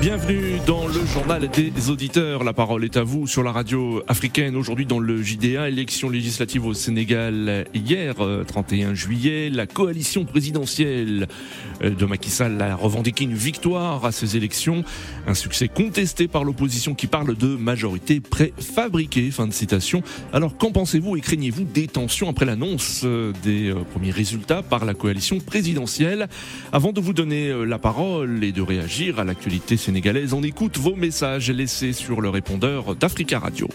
Bienvenue dans le journal des auditeurs. La parole est à vous sur la radio africaine. Aujourd'hui dans le JDA, élection législative au Sénégal hier, 31 euh, juillet. La coalition présidentielle euh, de Macky Sall a revendiqué une victoire à ces élections. Un succès contesté par l'opposition qui parle de majorité préfabriquée. Fin de citation. Alors qu'en pensez-vous et craignez-vous des tensions après l'annonce euh, des premiers résultats par la coalition présidentielle? Avant de vous donner la parole et de réagir à l'actualité sénégalaise. On écoute vos messages laissés sur le répondeur d'Africa Radio.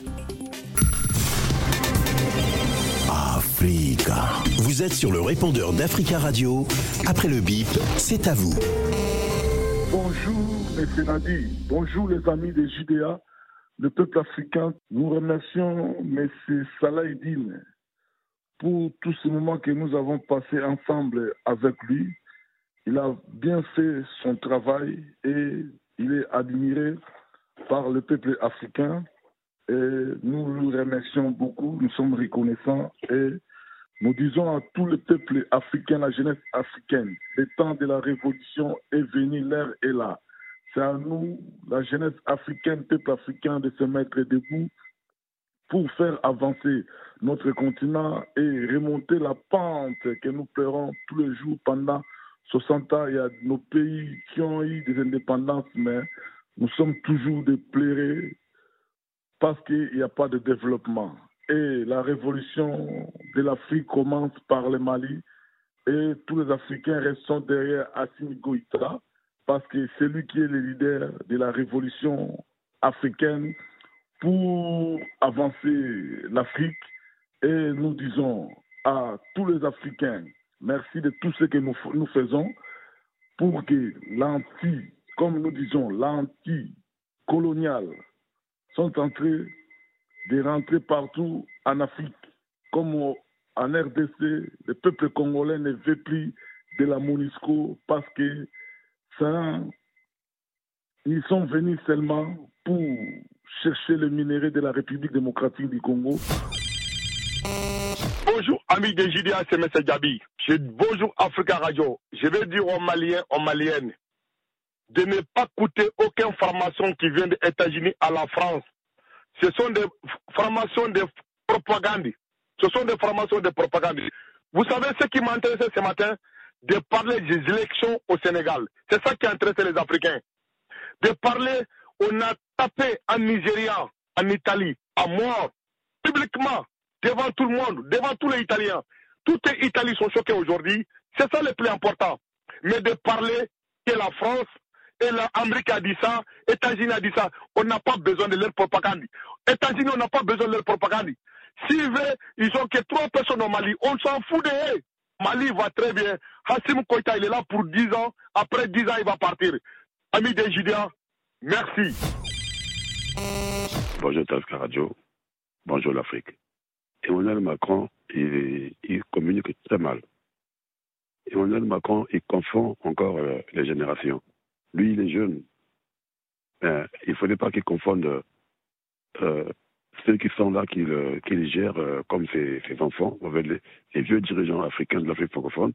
Africa. Vous êtes sur le répondeur d'Africa Radio. Après le bip, c'est à vous. Bonjour, M. Nadi. Bonjour, les amis des JDA, le peuple africain. Nous remercions M. Salah pour tous ces moments que nous avons passés ensemble avec lui. Il a bien fait son travail et il est admiré par le peuple africain et nous le remercions beaucoup, nous sommes reconnaissants et nous disons à tout le peuple africain, la jeunesse africaine, le temps de la révolution est venu, l'heure est là. C'est à nous, la jeunesse africaine, peuple africain, de se mettre debout pour faire avancer notre continent et remonter la pente que nous pleurons tous les jours pendant 60 ans, il y a nos pays qui ont eu des indépendances, mais nous sommes toujours des plairés parce qu'il n'y a pas de développement. Et la révolution de l'Afrique commence par le Mali et tous les Africains restent derrière Assimi Goïta parce que c'est lui qui est le leader de la révolution africaine pour avancer l'Afrique. Et nous disons à tous les Africains Merci de tout ce que nous, faisons pour que l'anti, comme nous disons, l'anti-colonial sont en train de rentrer partout en Afrique, comme en RDC, le peuple congolais ne veut plus de la MONUSCO parce que ça, ils sont venus seulement pour chercher le minerai de la République démocratique du Congo Bonjour, amis de JDA, c'est M. Gabi. Bonjour, Africa Radio. Je vais dire aux Maliens, aux Maliennes, de ne pas coûter aucune formation qui vient des États-Unis à la France. Ce sont des formations de propagande. Ce sont des formations de propagande. Vous savez ce qui m'intéressait ce matin? De parler des élections au Sénégal. C'est ça qui intéressé les Africains. De parler, on a tapé en Nigeria, en Italie, à mort, publiquement devant tout le monde, devant tous les Italiens. Toutes les Italiens sont choqués aujourd'hui. C'est ça le plus important. Mais de parler que la France et l'Amérique a dit ça, États-Unis a dit ça, on n'a pas besoin de leur propagande. États-Unis, on n'a pas besoin de leur propagande. S'ils veulent, ils ont que trois personnes au Mali. On s'en fout de eux. Mali va très bien. Hassim Koïta, il est là pour 10 ans. Après 10 ans, il va partir. Ami des merci. Bonjour Tasca Radio. Bonjour l'Afrique. Emmanuel Macron, il, communique très mal. Emmanuel Macron, il confond encore euh, les générations. Lui, il est jeune. il ne faudrait pas qu'il confonde euh, ceux qui sont là, qu'il qu gère euh, comme ses, enfants, les, les, vieux dirigeants africains de l'Afrique francophone,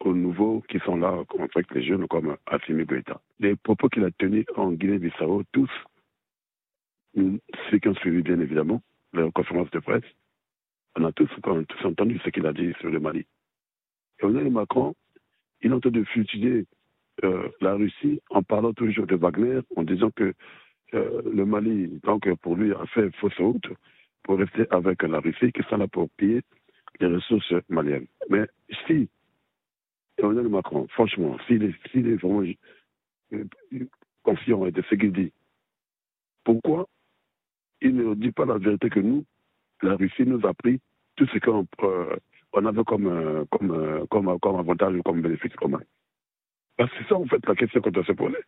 aux nouveaux qui sont là, comme les jeunes comme Assimi Goïta. Les propos qu'il a tenus en Guinée-Bissau, tous, ceux qui ont suivi bien évidemment, la conférence de presse, on a tous, entendu ce qu'il a dit sur le Mali. Emmanuel Macron, il est en train de fustiger euh, la Russie en parlant toujours de Wagner, en disant que euh, le Mali, donc pour lui, a fait fausse route pour rester avec la Russie, qui s'en a pour piller les ressources maliennes. Mais si Emmanuel Macron, franchement, s'il est, est, vraiment euh, confiant de ce qu'il dit, pourquoi il ne dit pas la vérité que nous, la Russie nous a pris tout ce qu'on euh, avait comme, euh, comme, euh, comme, comme, avantage, comme bénéfice commun. C'est ça, en fait, la question qu'on doit se poser.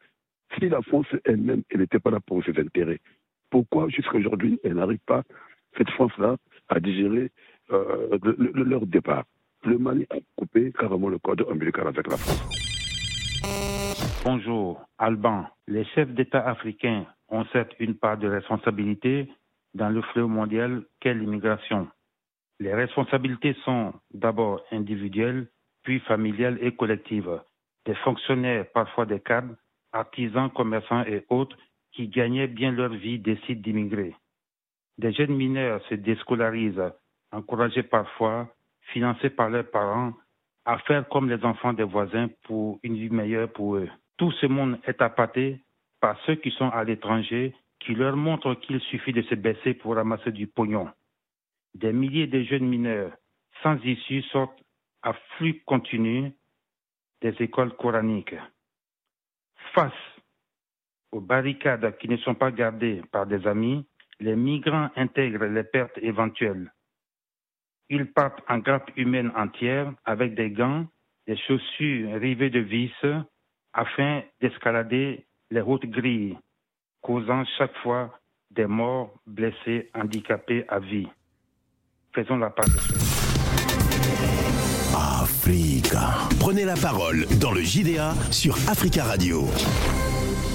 Si la France elle-même, elle n'était pas là pour ses intérêts, pourquoi jusqu'à aujourd'hui, elle n'arrive pas, cette France-là, à digérer leur départ? Le Mali a coupé carrément le code ombilical avec la France. Bonjour, Alban. Les chefs d'État africains ont certes une part de responsabilité dans le fléau mondial qu'est l'immigration. Les responsabilités sont d'abord individuelles, puis familiales et collectives. Des fonctionnaires, parfois des cadres, artisans, commerçants et autres qui gagnaient bien leur vie décident d'immigrer. Des jeunes mineurs se déscolarisent, encouragés parfois, financés par leurs parents, à faire comme les enfants des voisins pour une vie meilleure pour eux. Tout ce monde est appâté par ceux qui sont à l'étranger, qui leur montrent qu'il suffit de se baisser pour ramasser du pognon. Des milliers de jeunes mineurs sans issue sortent à flux continu des écoles coraniques. Face aux barricades qui ne sont pas gardées par des amis, les migrants intègrent les pertes éventuelles. Ils partent en grappe humaine entière avec des gants, des chaussures rivées de vis afin d'escalader les routes grilles, causant chaque fois des morts, blessés, handicapés à vie. Faisons la part de Africa. Prenez la parole dans le JDA sur Africa Radio.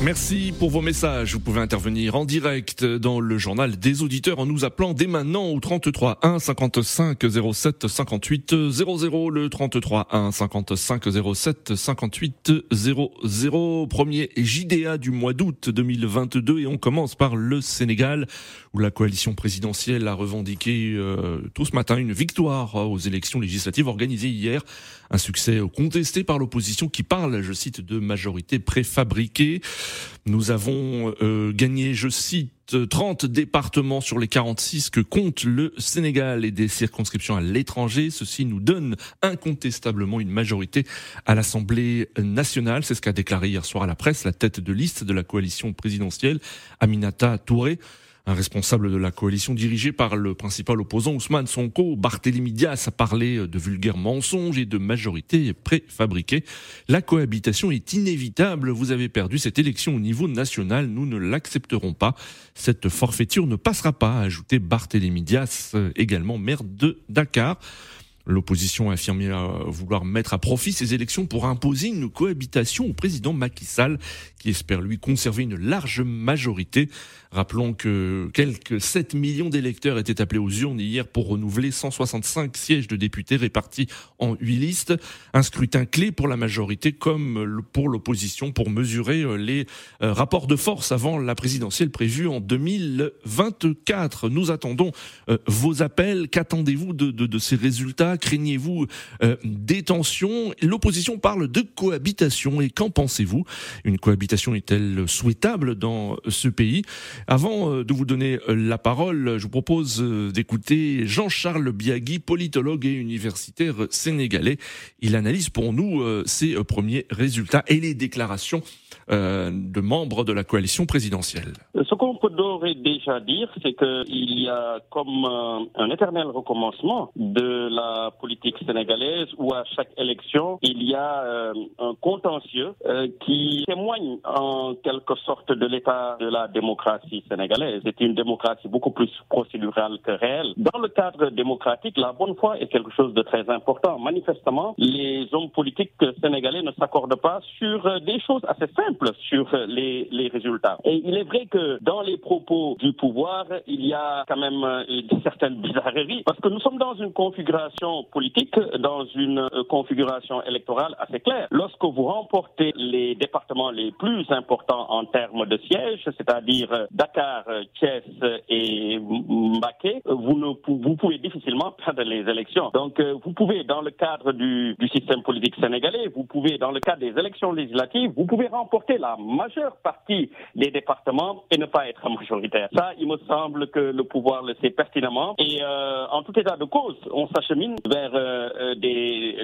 Merci pour vos messages. Vous pouvez intervenir en direct dans le journal des auditeurs en nous appelant dès maintenant au 33 1 55 07 58 00 le 33 1 55 07 58 00 premier JDA du mois d'août 2022 et on commence par le Sénégal où la coalition présidentielle a revendiqué euh, tout ce matin une victoire aux élections législatives organisées hier un succès contesté par l'opposition qui parle, je cite, de majorité préfabriquée. Nous avons euh, gagné, je cite, 30 départements sur les 46 que compte le Sénégal et des circonscriptions à l'étranger. Ceci nous donne incontestablement une majorité à l'Assemblée nationale. C'est ce qu'a déclaré hier soir à la presse la tête de liste de la coalition présidentielle, Aminata Touré. Un responsable de la coalition dirigée par le principal opposant Ousmane Sonko, Barthélémy Dias, a parlé de vulgaires mensonges et de majorité préfabriquée. La cohabitation est inévitable. Vous avez perdu cette élection au niveau national. Nous ne l'accepterons pas. Cette forfaiture ne passera pas, a ajouté Barthélémy Dias, également maire de Dakar. L'opposition a affirmé vouloir mettre à profit ces élections pour imposer une cohabitation au président Macky Sall, qui espère lui conserver une large majorité. Rappelons que quelques 7 millions d'électeurs étaient appelés aux urnes hier pour renouveler 165 sièges de députés répartis en 8 listes. Un scrutin clé pour la majorité comme pour l'opposition pour mesurer euh, les euh, rapports de force avant la présidentielle prévue en 2024. Nous attendons euh, vos appels. Qu'attendez-vous de, de, de, ces résultats? Craignez-vous des tensions? L'opposition parle de cohabitation et qu'en pensez-vous? Une cohabitation est-elle souhaitable dans ce pays? Avant euh, de vous donner euh, la parole, je vous propose euh, d'écouter Jean-Charles Biagui, politologue et universitaire sénégalais. Il analyse pour nous ses premiers résultats et les déclarations de membres de la coalition présidentielle. Qu'on peut déjà dire, c'est qu'il y a comme un éternel recommencement de la politique sénégalaise où à chaque élection, il y a un contentieux qui témoigne en quelque sorte de l'état de la démocratie sénégalaise. C'est une démocratie beaucoup plus procédurale que réelle. Dans le cadre démocratique, la bonne foi est quelque chose de très important. Manifestement, les hommes politiques sénégalais ne s'accordent pas sur des choses assez simples sur les, résultats. Et il est vrai que les propos du pouvoir, il y a quand même certaines bizarreries parce que nous sommes dans une configuration politique, dans une configuration électorale assez claire. Lorsque vous remportez les départements les plus importants en termes de sièges, c'est-à-dire Dakar, Thiès et Mbaké, vous, ne, vous pouvez difficilement perdre les élections. Donc, euh, vous pouvez, dans le cadre du, du, système politique sénégalais, vous pouvez, dans le cadre des élections législatives, vous pouvez remporter la majeure partie des départements et ne pas être majoritaire. Ça, il me semble que le pouvoir le sait pertinemment. Et euh, en tout état de cause, on s'achemine vers euh, des,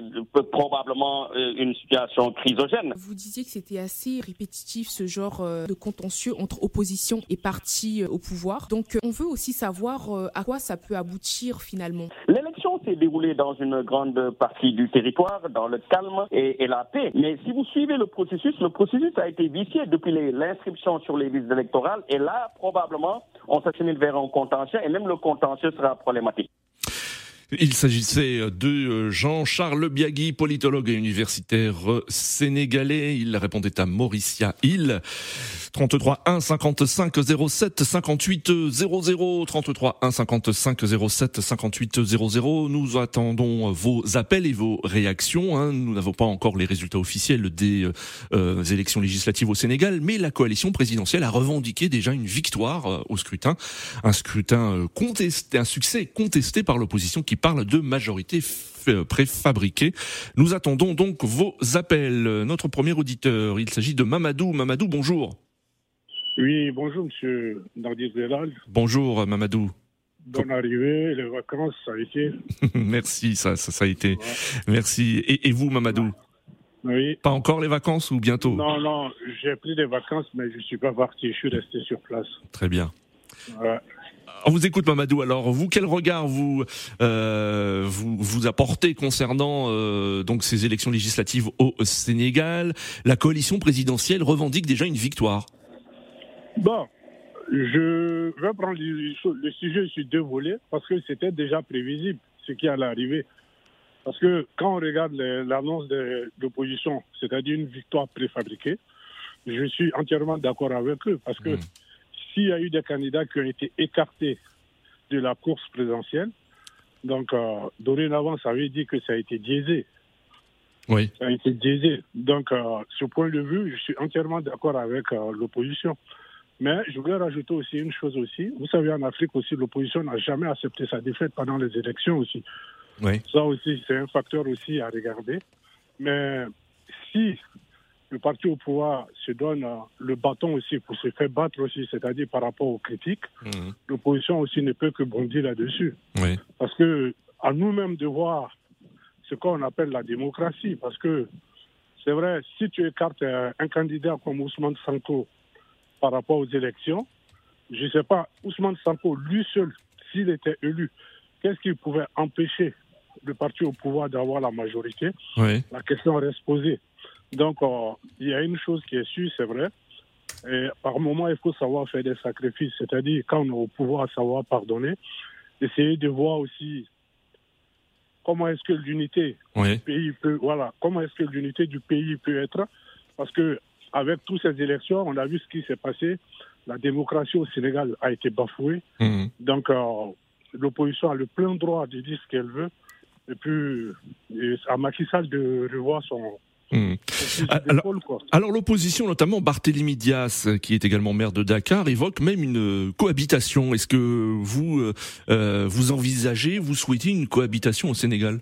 probablement une situation chrysogène. Vous disiez que c'était assez répétitif ce genre de contentieux entre opposition et parti euh, au pouvoir. Donc euh, on veut aussi savoir euh, à quoi ça peut aboutir finalement. L'élection s'est déroulée dans une grande partie du territoire, dans le calme et, et, la paix. Mais si vous suivez le processus, le processus a été vicié depuis l'inscription sur les listes électorales. Et là, probablement, on s'achemine vers un contentieux et même le contentieux sera problématique. Il s'agissait de Jean-Charles Biagui, politologue et universitaire sénégalais. Il répondait à Mauricia Hill. 33 1 55 07 58 00 33 1 55 07 58 00. Nous attendons vos appels et vos réactions. Hein. Nous n'avons pas encore les résultats officiels des euh, élections législatives au Sénégal, mais la coalition présidentielle a revendiqué déjà une victoire euh, au scrutin, un scrutin euh, contesté, un succès contesté par l'opposition qui parle de majorité préfabriquée. Nous attendons donc vos appels. Notre premier auditeur, il s'agit de Mamadou. Mamadou, bonjour. Oui, bonjour Monsieur Nardi Zelal. Bonjour Mamadou. Bonne arrivée, les vacances, ça a été. Merci, ça, ça, a été. Merci. Et, vous, Mamadou? Oui. Pas encore les vacances ou bientôt? Non, non, j'ai pris des vacances, mais je ne suis pas parti, je suis resté sur place. Très bien. On vous écoute, Mamadou. Alors, vous, quel regard vous euh, vous, vous apportez concernant euh, donc ces élections législatives au Sénégal? La coalition présidentielle revendique déjà une victoire. Bon, je vais prendre le sujet sur deux volets parce que c'était déjà prévisible ce qui allait arriver. Parce que quand on regarde l'annonce de l'opposition, c'est-à-dire une victoire préfabriquée, je suis entièrement d'accord avec eux parce que hmm. S'il y a eu des candidats qui ont été écartés de la course présidentielle, donc euh, dorénavant, ça veut dire que ça a été diésé. Oui. Ça a été diésé. Donc, euh, ce point de vue, je suis entièrement d'accord avec euh, l'opposition. Mais je voulais rajouter aussi une chose aussi. Vous savez, en Afrique aussi, l'opposition n'a jamais accepté sa défaite pendant les élections aussi. Oui. Ça aussi, c'est un facteur aussi à regarder. Mais si le parti au pouvoir se donne euh, le bâton aussi pour se faire battre aussi, c'est-à-dire par rapport aux critiques, mhm. l'opposition aussi ne peut que bondir là-dessus. Oui. Parce que à nous-mêmes de voir ce qu'on appelle la démocratie, parce que c'est vrai, si tu écartes euh, un candidat comme Ousmane Sanko par rapport aux élections. Je ne sais pas, Ousmane Sanko, lui seul, s'il était élu, qu'est-ce qui pouvait empêcher le parti au pouvoir d'avoir la majorité? La question reste posée. Donc, euh, il y a une chose qui est sûre, c'est vrai. Et par moment, il faut savoir faire des sacrifices, c'est-à-dire quand on est au pouvoir, savoir pardonner, essayer de voir aussi comment est-ce que l'unité du pays peut, voilà, comment est-ce que l'unité du pays peut être, parce que avec toutes ces élections, on a vu ce qui s'est passé. La démocratie au Sénégal a été bafouée. Mhm. Donc, euh, l'opposition a le plein droit de dire ce qu'elle veut. Et puis, à Macky Sall de revoir son, mhm. Alors, l'opposition, notamment Barthélémy Dias, qui est également maire de Dakar, évoque même une cohabitation. Est-ce que vous euh, euh, vous envisagez, vous souhaitez une cohabitation au Sénégal?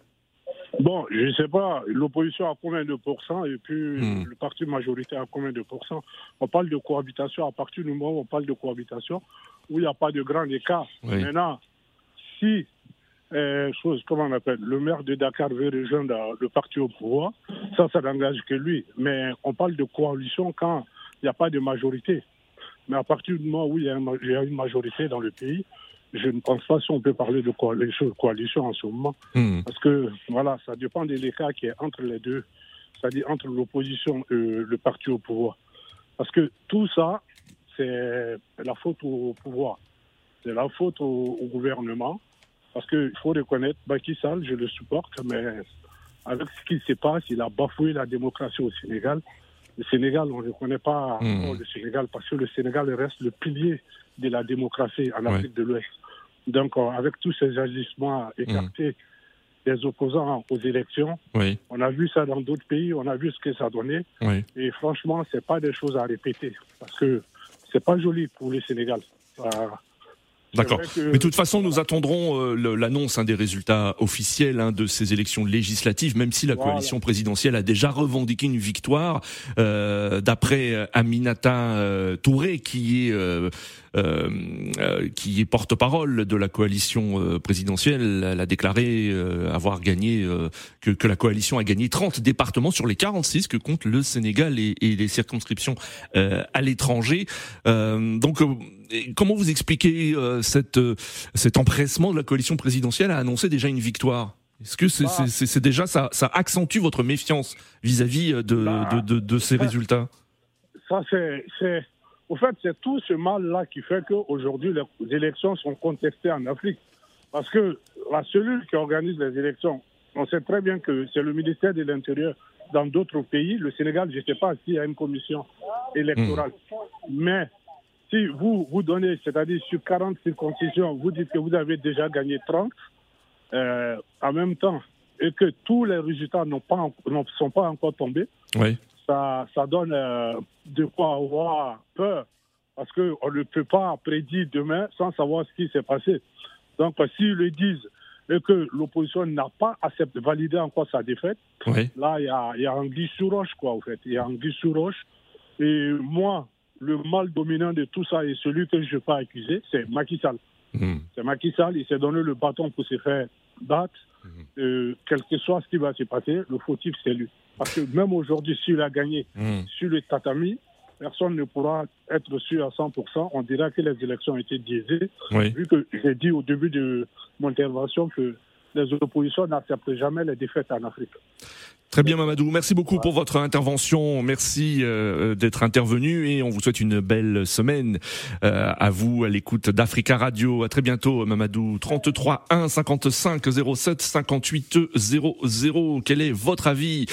Bon, je ne sais pas, l'opposition a combien de pourcents et puis hmm. le parti majoritaire a combien de pourcents? On parle de cohabitation à partir du moment où on parle de cohabitation où il n'y a pas de grand écart. Maintenant, si, euh, chose, comment on appelle, le maire de Dakar veut rejoindre le parti au pouvoir, ça, ça n'engage que lui. Mais on parle de coalition quand il n'y a pas de majorité. Mais à partir du moment où il y a une majorité dans le pays, je ne pense pas si on peut parler de coalition en ce moment. Hmm. Parce que, voilà, ça dépend de l'écart qui est entre les deux, c'est-à-dire entre l'opposition et le parti au pouvoir. Parce que tout ça, c'est la faute au pouvoir. C'est la faute au, gouvernement. Parce qu'il faut reconnaître, Baki Sall, je le supporte, mais avec ce qui se passe, il a bafoué la démocratie au Sénégal. Le Sénégal, on ne reconnaît pas hmm. le Sénégal parce que le Sénégal reste le pilier de la démocratie en Afrique de l'Ouest. Donc, euh, avec tous ces agissements écartés des opposants aux élections, on a vu ça dans d'autres pays, on a vu ce que ça donnait. Et franchement, ce n'est pas des choses à répéter parce que ce n'est pas joli pour le Sénégal. D'accord. Mais de toute façon, nous attendrons euh, l'annonce hein, des résultats officiels hein, de ces élections législatives, même si la coalition présidentielle a déjà revendiqué une victoire. Euh, D'après euh, Aminata euh, Touré, qui est euh, qui est porte-parole de la coalition présidentielle, elle a déclaré avoir gagné que, que, la coalition a gagné 30 départements sur les 46 que compte le Sénégal et, et les circonscriptions à l'étranger. donc comment vous expliquez euh, cette, euh, cet empressement de la coalition présidentielle à annoncer déjà une victoire? Est-ce que c'est bah. déjà ça, ça accentue votre méfiance vis-à-vis euh, bah. de, de, ces résultats? Ça, c'est. Au fait, c'est tout ce mal-là qui fait qu'aujourd'hui, les élections sont contestées en Afrique. Parce que la cellule qui organise les élections, on sait très bien que c'est le ministère de l'Intérieur dans d'autres pays. Le Sénégal, je ne sais pas s'il y a une commission électorale. Mais si vous vous donnez, c'est-à-dire sur 40 circoncisions, vous dites que vous avez déjà gagné 30, euh, en même temps, et que tous les résultats n'ont pas, ne sont pas encore tombés, oui. Ça, ça donne euh, de quoi avoir peur. Parce qu'on ne peut pas prédire demain sans savoir ce qui s'est passé. Donc, s'ils le disent et que l'opposition n'a pas accepté, valider encore sa défaite, là, il y a, y a un sous roche, quoi, en fait. Il y a un sous roche. Et moi, le mal dominant de tout ça et celui que je ne vais pas accuser, c'est Macky Sall. Hmm. C'est Macky Sall, il s'est donné le bâton pour se faire battre. Hmm. Euh, quel que soit ce qui va se passer, le fautif, c'est lui. Parce que même aujourd'hui, s'il a gagné hmm. sur le tatami, personne ne pourra être sûr à 100%. On dira que les élections ont été biaisées. Vu que j'ai dit au début de mon intervention que les oppositions n'acceptent jamais les défaites en Afrique. Très bien Mamadou, merci beaucoup pour votre intervention, merci euh, d'être intervenu et on vous souhaite une belle semaine euh, à vous à l'écoute d'Africa Radio. À très bientôt Mamadou. 33 1 55 07 58 00. Quel est votre avis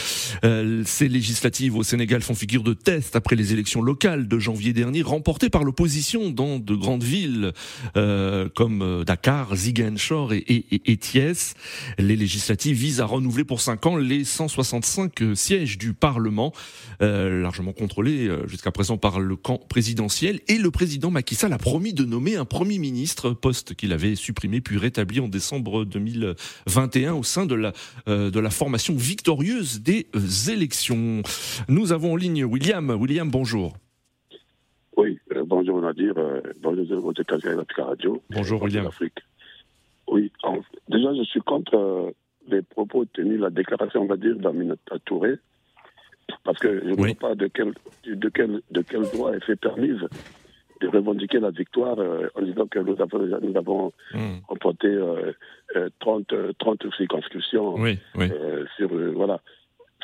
euh, Ces législatives au Sénégal font figure de test après les élections locales de janvier dernier remportées par l'opposition dans de grandes villes comme Dakar, Ziguinchor et, et, et Thiès. Les législatives visent à renouveler pour 5 ans les 160 65 euh, sièges du Parlement, euh, largement contrôlés euh, jusqu'à présent par le camp présidentiel. Et le président Macky Sall a promis de nommer un Premier ministre, poste qu'il avait supprimé puis rétabli en décembre 2021 au sein de la, de la formation victorieuse des élections. Nous avons en ligne William. William, bonjour. Oui, bonjour Nadir, bonjour Radio. Bonjour William. Oui, déjà je suis contre les propos tenus, la déclaration, on va dire, d'Aminata Touré, parce que je ne vois pas de quel, de, quel, de quel droit elle s'est permise de revendiquer la victoire euh, en disant que nous avons, nous avons hmm. remporté 30, euh, 30 euh, circonscriptions oui, oui. sur. voilà.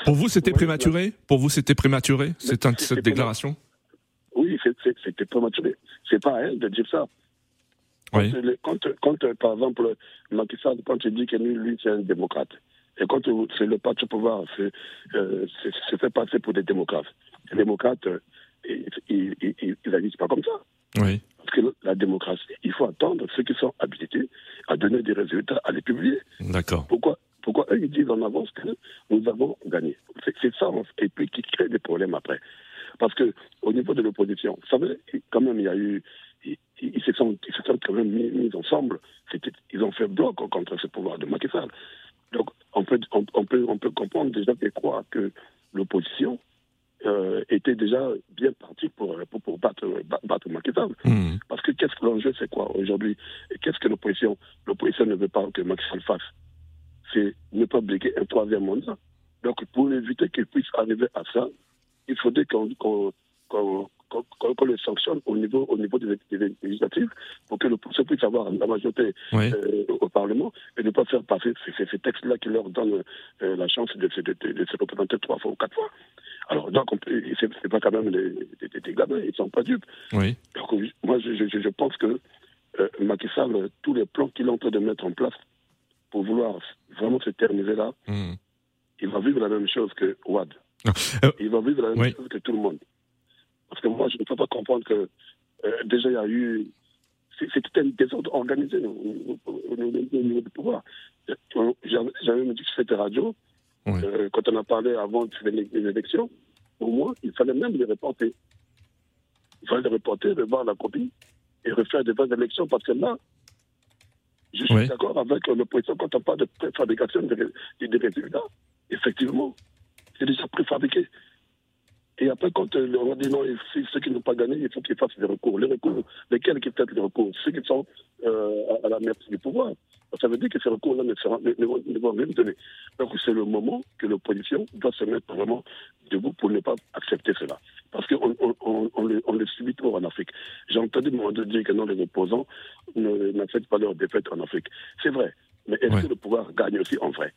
Pour vous, c'était prématuré? Pour vous, c'était prématuré cette, cette déclaration? Oui, c'était prématuré. C'est pas à elle de dire ça. Quand, par exemple, Macky Sall, quand il dit que lui, lui c'est un démocrate, et quand c'est le parti au pouvoir, c'est euh, fait passer pour des démocrates. Les démocrates, euh, ils n'agissent pas comme ça. Oui. Parce que la démocratie, il faut attendre ceux qui sont habilités à donner des résultats, à les publier. D'accord. Pourquoi pourquoi eux, ils disent en avance que nous avons gagné C'est ça, et puis qui crée des problèmes après. Parce que au niveau de l'opposition, vous savez, quand même, il y a eu ils, se sont, ils se sont quand même mis, ensemble. Ils ont fait bloc contre ce pouvoir de Macky Sall. Donc, on peut, on, peut, on peut comprendre déjà qu'ils croient que l'opposition euh, était déjà bien partie pour, pour, battre, battre Macky Sall. Hmm. Parce que qu'est-ce que l'enjeu, c'est quoi aujourd'hui Qu'est-ce que l'opposition L'opposition ne veut pas que Macky Sall fasse. C'est ne pas obliger un troisième mandat. Donc, pour éviter qu'il puisse arriver à ça, il faudrait qu'on qu'on le sanctionne au niveau, au niveau des, législatives pour que le procès puisse avoir la majorité euh, au Parlement et ne pas faire passer ces, textes-là qui leur donnent euh, la chance de, se représenter trois fois ou quatre fois. Alors, donc, c'est pas quand même des, des, gamins, ils ne sont pas dupes. Oui. Donc, moi, je, je, je pense que euh, Macky Sall, tous les plans qu'il est en train de mettre en place pour vouloir vraiment se terminer là, hmm. il va vivre la même chose que Ouad. il va vivre la même chose que tout le monde. Parce que moi, je ne peux pas comprendre que euh, déjà, il y a eu. C'était un désordre organisé au niveau du pouvoir. J'avais me dit que c'était radio. Euh, quand on a parlé avant des élections, au moins, il fallait même les reporter. Il fallait les reporter, revoir la copie et refaire des vraies élections parce que là, je suis d'accord avec l'opposition quand on parle de préfabrication des, des résultats. Effectivement, c'est déjà préfabriqué. Et après, quand euh, on dit non, ceux qui n'ont pas gagné, il faut qu'ils fassent des recours. Les recours, lesquels qui peut-être les recours? Ceux qui sont euh, à la merci du pouvoir. Ça veut dire que ces recours-là ne, ne, vont rien donner. Donc c'est le moment que l'opposition doit se mettre vraiment debout pour ne pas accepter cela. Parce qu'on on, on, le, on le subit trop en Afrique. J'ai entendu mon dire que non, les opposants n'acceptent pas leur défaite en Afrique. C'est vrai. Mais est-ce que le pouvoir gagne aussi en vrai?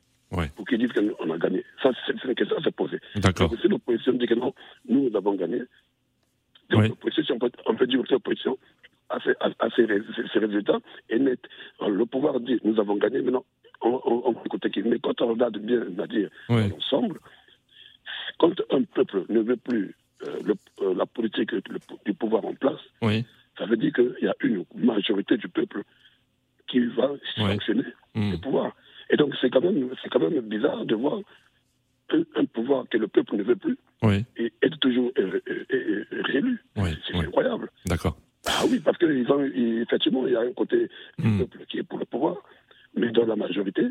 Pour qu'ils disent qu'on a gagné. Ça, c'est une question à se poser. D'accord. Si l'opposition dit que non, nous, nous avons gagné, donc on, peut, on peut dire que l'opposition à ces, résultats est net. le pouvoir dit nous avons gagné, maintenant on, on, on côté qui. Mais quand on regarde bien, à dire ensemble, quand un peuple ne veut plus euh, le, euh, la politique du pouvoir en place, ça veut dire qu'il y a une majorité du peuple qui va sanctionner le hmm. pouvoir. Et donc c'est quand même c'est quand même bizarre de voir un, pouvoir que le peuple ne veut plus et être toujours réélu. c'est incroyable. D'accord. Ah oui, parce qu'effectivement, il y a un côté du hmm. peuple qui est pour le pouvoir, mais dans la majorité,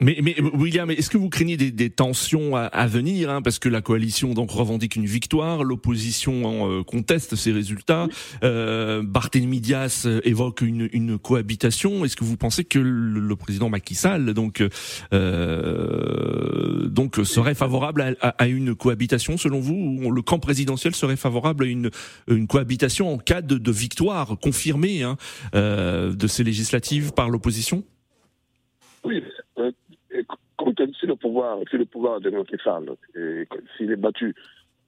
mais, mais William, est-ce que vous craignez des, des tensions à, à venir hein, Parce que la coalition donc revendique une victoire, l'opposition euh, conteste ces résultats. Euh, Barthélémy Dias euh, évoque une, une cohabitation. Est-ce que vous pensez que le, président Macky Sall donc euh, donc serait favorable à, à, une cohabitation selon vous ou le camp présidentiel serait favorable à une, une cohabitation en cas de, de victoire confirmée hein, euh, de ces législatives par l'opposition? Oui, pouvoir, si le pouvoir de Macky Sall, s'il est battu,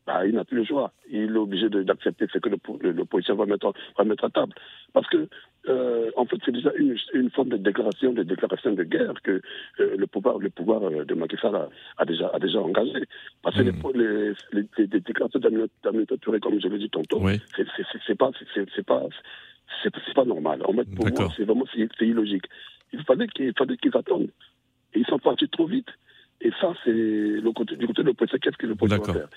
bah, il n'a plus le choix. Il est obligé d'accepter ce que l'opposition va mettre, va mettre à table. Parce que, euh, en fait, c'est déjà une, une, forme de déclaration, de déclaration de guerre que euh, le pouvoir, le pouvoir euh, de Macky Sall a, déjà, a déjà engagé. Parce que les, les, les, déclarations d'Aminata Touré, comme je l'ai dit tantôt, oui. c'est pas, c'est pas, c'est pas normal. En fait, pour moi, c'est vraiment, c'est illogique. Il fallait qu'ils attendent. Et ils sont partis trop vite. Et ça, c'est le côté, du côté de l'opposition. Qu'est-ce que l'opposition va faire?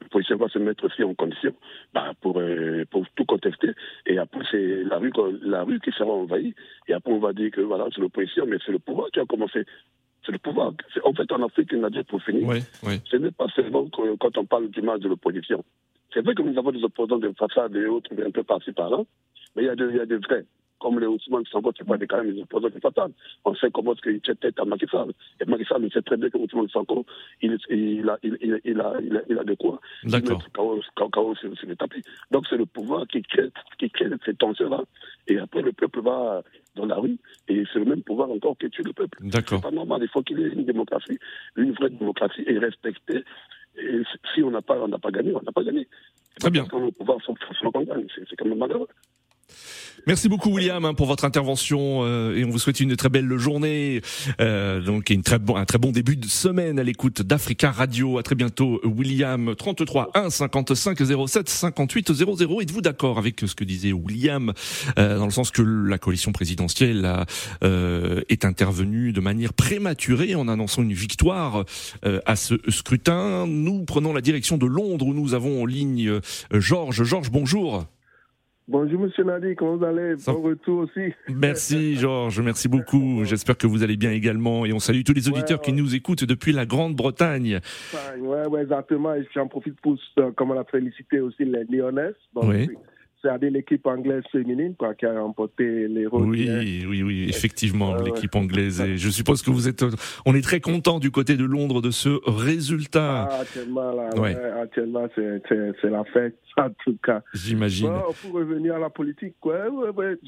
L'opposition va se mettre aussi en condition bah, pour, euh, pour tout contester. Et après, c'est la rue, la rue qui sera envahie. Et après, on va dire que voilà, c'est l'opposition, mais c'est le pouvoir qui a commencé. C'est le pouvoir. En fait, en Afrique, on a dit pour finir. Ce n'est pas seulement quand on parle du mal de l'opposition. C'est vrai que nous avons des opposants de façade et autres, un peu par-ci par-là, mais il y a des, il y a des vrais comme les Ousmane Sango, c'est pas des quand même des opposants de façade. On sait comment est-ce qu'il tête à Macky Sall. Et Macky Sall, il sait très bien que Ousmane Sango, il, il, a, il, il, il, a, il, a, il a de quoi D'accord. KO sur, sur le tapis. Donc c'est le pouvoir qui crée, qui crée ces tensions-là. Et après, le peuple va dans la rue et c'est le même pouvoir encore qui tue le peuple. D'accord. C'est pas normal. Il faut qu'il y ait une démocratie, une vraie démocratie et respecter. Et si on n'a pas, on n'a pas gagné, on n'a pas gagné. Très bien. Quand le pouvoir c'est quand même malheureux. Merci beaucoup William hein, pour votre intervention euh, et on vous souhaite une très belle journée euh, donc une très bon, un très bon début de semaine à l'écoute d'Africa Radio. À très bientôt William 33 1 55 07 58 00. Êtes-vous d'accord avec ce que disait William euh, dans le sens que la coalition présidentielle a, euh, est intervenue de manière prématurée en annonçant une victoire euh, à ce scrutin? Nous prenons la direction de Londres où nous avons en ligne Georges. Georges, bonjour. Bonjour Monsieur Nadi, comment vous allez? Bon retour aussi. Merci Georges, merci beaucoup. J'espère que vous allez bien également et on salue tous les auditeurs qui nous écoutent depuis la Grande-Bretagne. Ouais, ouais, exactement. Et j'en profite pour, euh, comment la féliciter aussi les Lyonnais. oui c'est l'équipe anglaise féminine quoi, qui a remporté les rôles. Oui, oui, oui, effectivement, l'équipe anglaise. Et je suppose que vous êtes, on est très content du côté de Londres de ce résultat. Ah, actuellement, ouais. c'est la fête, en tout cas. J'imagine. Bon, pour revenir à la politique, ouais,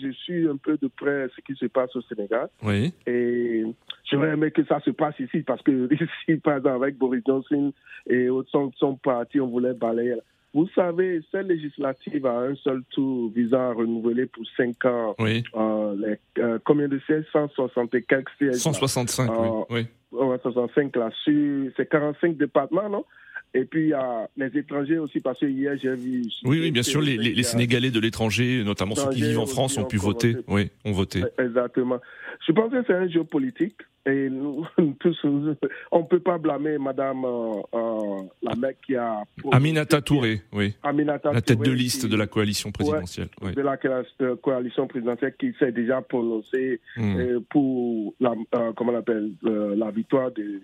je suis un peu de près ce qui se passe au Sénégal. Oui. Et j'aurais aimé que ça se passe ici, parce que ici, par exemple, avec Boris Johnson et autres sont, sont partis, on voulait balayer vous savez, cette législative a un seul tour visant à renouveler pour 5 ans oui. euh, les, euh, combien de sièges? 160 et quelques sièges. 165, euh, oui. oui. 65 là-dessus. C'est 45 départements, non? Et puis, il y a les étrangers aussi, parce que hier, j'ai vu... Oui, oui, bien sûr, les, les, Sénégalais de l'étranger, notamment ceux qui vivent en France, ont pu voter. Oui, ont voté. Exactement. Je pense que c'est un jeu politique. Et nous, tous, on ne peut pas blâmer Madame euh, euh, la mec qui a... Aminata Touré, oui. Aminata la tête de liste de la coalition présidentielle. Ouais, De la coalition présidentielle qui s'est déjà prononcée hmm. euh, pour la, comment on appelle, la victoire de,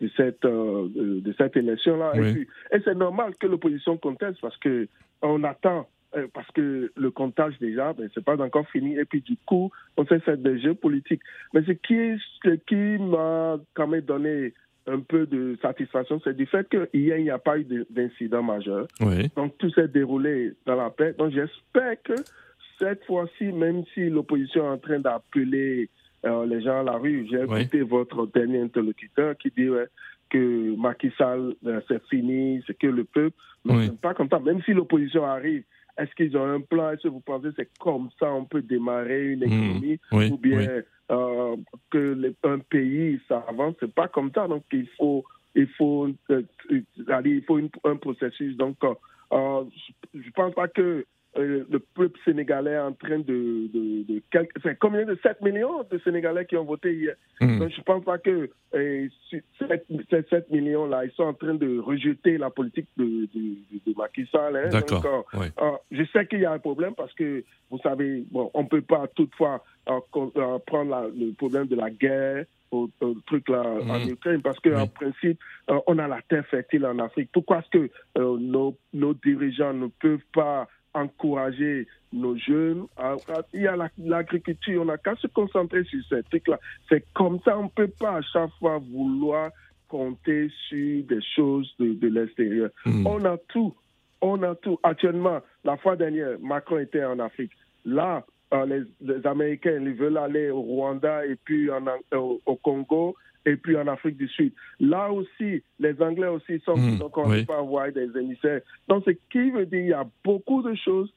de cette, de cette élection-là. Et, et c'est normal que l'opposition conteste parce que on attend euh, parce que le comptage déjà, ben, c'est pas encore fini. Et puis du coup, on sait faire des jeux politiques. Mais ce qui, ce qui m'a quand même donné un peu de satisfaction, c'est du fait qu'hier, il n'y a pas eu d'incident majeur. Donc tout s'est déroulé dans la paix. Donc j'espère que cette fois-ci, même si l'opposition est en train d'appeler euh, les gens à la rue, j'ai écouté votre dernier interlocuteur qui dit que Macky Sall, euh, c'est fini, c'est que le peuple. n'est pas content. Même si l'opposition arrive Est-ce qu'ils ont un plan? Est-ce que vous pensez que c'est comme ça on peut démarrer une Hmm. économie? Oui, ou bien oui. euh, que les- un pays ça avance C'est pas comme ça. Donc il faut il faut euh, euh, il faut une- un processus. Donc euh, je, je pense pas que euh, le peuple sénégalais est en train de, de, combien de 7 millions de Sénégalais qui ont voté hier? Hmm. Donc je pense pas que euh, sur 7, ces 7 millions là, ils sont en train de rejeter la politique de, Macky Sall. hein. D'accord, Donc, euh, euh, je sais qu'il y a un problème parce que, vous savez, bon, on ne peut pas toutefois prendre la- le problème de la guerre au, au truc là en Mhm. Ukraine parce qu'en principe, euh, on a la terre fertile en Afrique. Pourquoi est-ce que euh, nos, nos dirigeants ne peuvent pas encourager nos jeunes à- à- Il y a la- l'agriculture, on n'a qu'à se concentrer sur ces trucs-là. C'est comme ça, on ne peut pas à chaque fois vouloir compter sur des choses de, de l'extérieur. Hmm. On a tout. On a tout. Actuellement, la fois dernière, Macron était en Afrique. Là, les, les Américains, ils veulent aller au Rwanda et puis en, An- au, au Congo et puis en Afrique du Sud. Là aussi, les Anglais aussi sont Mhm, donc on ne oui. peut pas avoir des émissaires. Donc, ce qui veut dire qu'il y a beaucoup de choses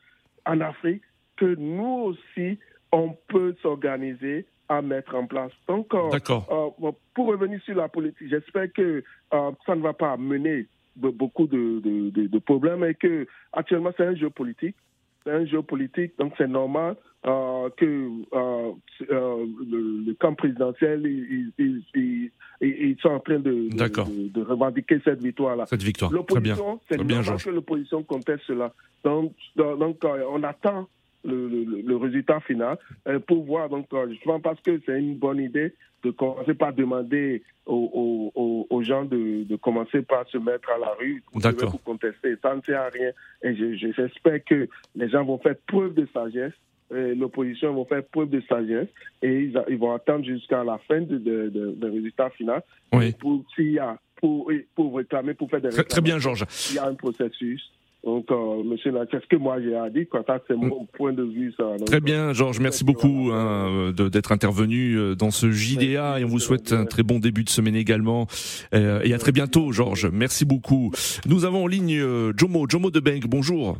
en Afrique que nous aussi, on peut s'organiser à mettre en place. Donc, euh, euh, pour revenir sur la politique, j'espère que euh, ça ne va pas mener be- beaucoup de, de- de- de problèmes et que actuellement c'est un jeu politique. C'est un jeu politique, donc c'est normal euh, que euh, euh, le, le camp présidentiel, ils, ils- ils- ils- ils sont en train de, revendiquer cette victoire-là. Cette victoire. L'opposition, c'est bien, que l'opposition conteste cela. Donc, on attend le, le- le résultat final euh, pour voir. Donc, euh, justement, parce que c'est une bonne idée de commencer par demander aux, aux- aux- aux gens de, de commencer par se mettre à la rue pour, contester. Ça ne sert à rien. Et je- je- j'espère que les gens vont faire preuve de sagesse. Et L'opposition vont faire preuve de sagesse et ils, a- ils vont attendre jusqu'à la fin du de, de- de résultat final Oui. pour s'il y a pour, pour réclamer, pour faire des Très, très bien, réclamations. Georges. Il y a un processus. Donc, euh, monsieur Nath, c'est ce que moi j'ai à dire. Ça, c'est mon point de vue. Ça. Donc, Très bien, Georges. Merci beaucoup hein, de- d'être intervenu euh, dans ce JDA et on vous souhaite un très bon début de semaine également. Euh, et à très bientôt, Georges. Merci beaucoup. Nous avons en ligne euh, Jomo, Jomo de Bengue. Bonjour.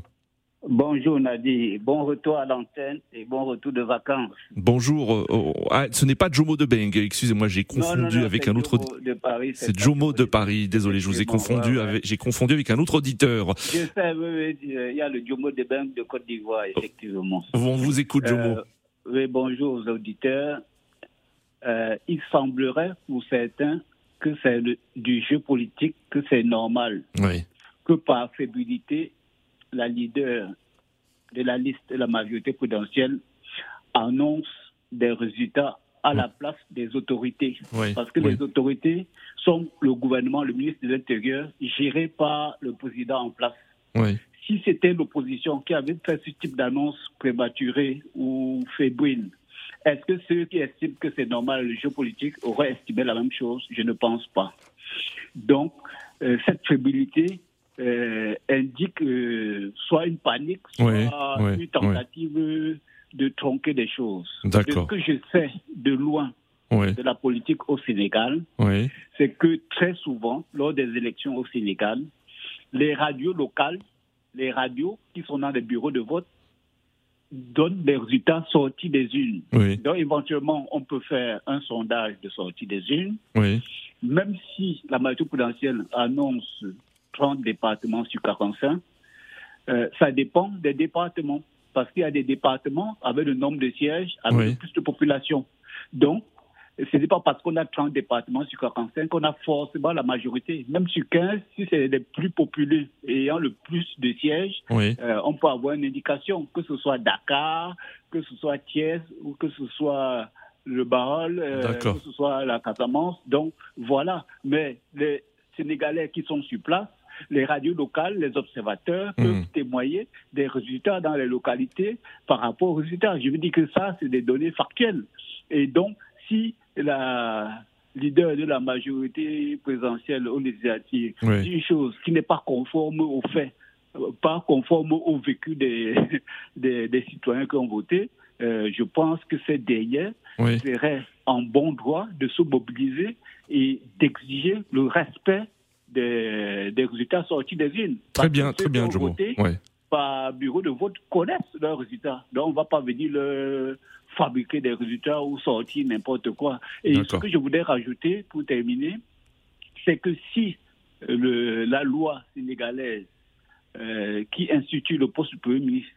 Bonjour Nadi, bon retour à l'antenne et bon retour de vacances. Bonjour. euh, oh, ah, ce n'est pas Jomo de Bengue. Excusez-moi, j'ai Non, confondu non, non, avec c'est un autre. Jomo de Paris. C'est Jomo de Paris. Désolé, je vous ai confondu ouais, ouais. avec. J'ai confondu avec un autre auditeur. Je sais, oui, euh, il y a le Jomo de Banque de Côte d'Ivoire, effectivement. On vous écoute, Jomo. Euh, oui, bonjour aux auditeurs. Euh, il semblerait pour certains que c'est du jeu politique, que c'est normal, Oui. que par fébrilité, la leader de la liste de la majorité prudentielle annonce des résultats à la place des autorités. Oui, Parce que oui. les autorités sont le gouvernement, le ministre de l'Intérieur, géré par le président en place. Oui. Si c'était l'opposition qui avait fait ce type d'annonce prématurée ou fébrile, est-ce que ceux qui estiment que c'est normal le jeu politique auraient estimé la même chose? Je ne pense pas. Donc, euh, cette fébrilité euh, indique euh, soit une panique, soit Oui, oui, une tentative de tronquer des choses. D'accord. Ce que je sais de loin de la politique au Sénégal, c'est que très souvent, lors des élections au Sénégal, les radios locales, les radios qui sont dans les bureaux de vote, donnent des résultats sortis des unes. Donc, éventuellement, on peut faire un sondage de sortie des unes, Oui. même si la majorité prudentielle annonce 30 départements sur 45, euh, ça dépend des départements. Parce qu'il y a des départements avec le nombre de sièges, avec Oui. plus de population. Donc, ce n'est pas parce qu'on a 30 départements sur 45 qu'on a forcément la majorité. Même sur 15, si c'est les plus populeux et ayant le plus de sièges, Oui. euh, on peut avoir une indication, que ce soit Dakar, que ce soit Thiès ou que ce soit le Barol, euh, que ce soit la Casamance. Donc voilà. Mais les Sénégalais qui sont sur place, les radios locales, les observateurs peuvent témoigner des résultats dans les localités par rapport aux résultats. Je veux dire que ça, c'est des données factuelles. Et donc, si la leader de la majorité présidentielle aux législatives Oui. dit une chose qui n'est pas conforme aux faits, euh, pas conforme au vécu des, des, des citoyens qui ont voté, euh, je pense que c'est derrière Oui. serait en bon droit de se mobiliser et d'exiger le respect des, des résultats sortis des urnes. Très bien, très bien, Jomo. Ouais. par bureau de vote connaissent leurs résultats. Donc, on ne va pas venir le fabriquer des résultats ou sortir n'importe quoi. Et ce que je voudrais rajouter pour terminer, c'est que si le, la loi sénégalaise euh, qui institue le poste de Premier ministre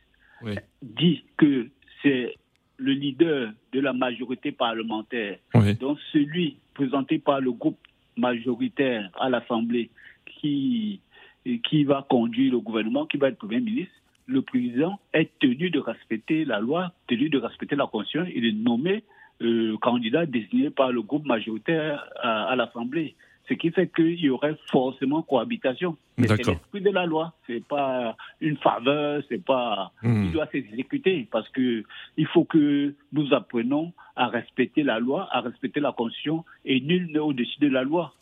dit que c'est le leader de la majorité parlementaire, donc celui présenté par le groupe majoritaire à l'Assemblée qui, qui va conduire le gouvernement, qui va être Premier ministre, le président est tenu de respecter la loi, tenu de respecter la Constitution. Et de nommer euh, candidat désigné par le groupe majoritaire à l'Assemblée ce qui fait qu'il y aurait forcément cohabitation. Mais c'est l'esprit de la loi, c'est pas une faveur, c'est pas, hmm. il doit s'exécuter parce que il faut que nous apprenons à respecter la loi, à respecter la Constitution et nul n'est au-dessus de la loi.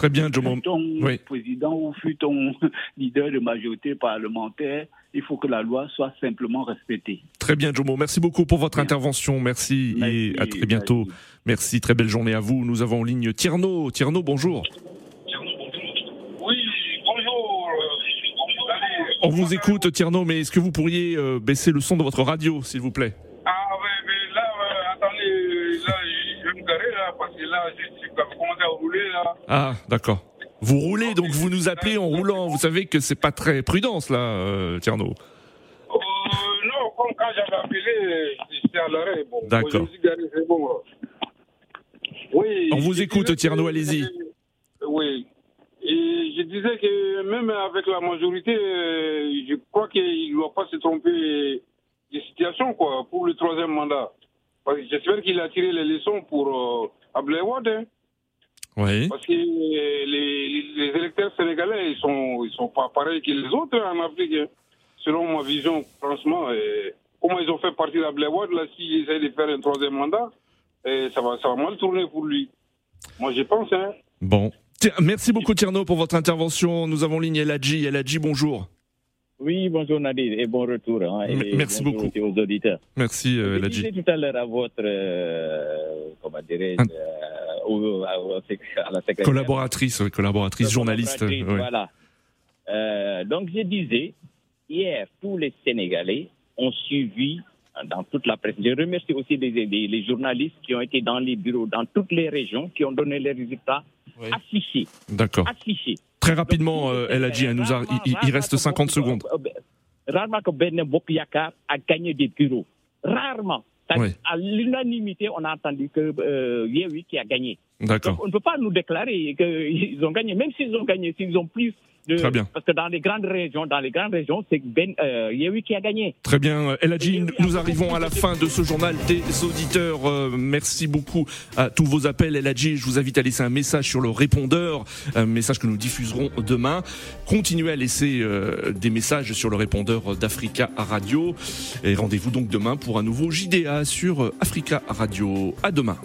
Très bien, Jomo. Fut ton président ou fut ton leader de majorité parlementaire, il faut que la loi soit simplement respectée. Très bien, Jomo. Merci beaucoup pour votre intervention. Merci, et à très bientôt. Merci. très belle journée à vous. Nous avons en ligne Tierno. Tierno, bonjour. Oui, bonjour. On vous écoute, Tierno, mais est-ce que vous pourriez euh, baisser le son de votre radio, s'il vous plaît? Là, parce que là, je suis commencé à rouler, là. Ah, d'accord. Vous roulez, donc vous nous appelez en roulant. Vous savez que c'est pas très prudence, là, euh, Tierno. Euh, non, comme quand j'avais appelé, j'étais à l'arrêt. Bon, D'accord. Bon, oui. On vous écoute, Tierno, allez-y. Oui. Et je disais que même avec la majorité, euh, je crois qu'il ne doit pas se tromper des situations, quoi, pour le troisième mandat. J'espère qu'il a tiré les leçons pour euh, hein. Oui. Parce que les, les, électeurs sénégalais, ils sont, ils sont pas pareils que les autres en Afrique. Hein. Selon ma vision, franchement, et comment ils ont fait partir Ablaouad, là, s'ils essaient de faire un troisième mandat, et ça, va, ça va mal tourner pour lui. Moi, je pense. Hein. Bon. Merci beaucoup, Tierno, pour votre intervention. Nous avons ligne Eladji. Eladji, bonjour. Oui, bonjour Nadir et bon retour. Hein, et Merci beaucoup. aux auditeurs. Merci euh, Je disais tout à l'heure à votre, euh, comment dirais-je, euh, à la secrétaire. Collaboratrice, collaboratrice, journaliste. Voilà. Euh, donc je disais, hier, tous les Sénégalais ont suivi dans toute la presse. Je remercie aussi les, les, journalistes qui ont été dans les bureaux, dans toutes les régions, qui ont donné les résultats affichés. D'accord. Affichés. Très rapidement, euh, elle a dit, nous a, il, reste 50 secondes. Rarement que Ben Bokiyaka a gagné des bureaux. Rarement. À l'unanimité, on a entendu que euh, Yewi qui a gagné. D'accord. On ne peut pas nous déclarer qu'ils ont gagné, même s'ils ont gagné, s'ils ont plus Très bien. Parce que dans les grandes régions, dans les grandes régions, c'est Ben euh, qui a gagné. Très bien. Eladji, nous arrivons à la fin de ce journal des auditeurs. Euh, merci beaucoup à tous vos appels. Eladji, je vous invite à laisser un message sur le répondeur, un message que nous diffuserons demain. Continuez à laisser euh, des messages sur le répondeur d'Africa Radio. Et rendez-vous donc demain pour un nouveau JDA sur Africa Radio. À demain.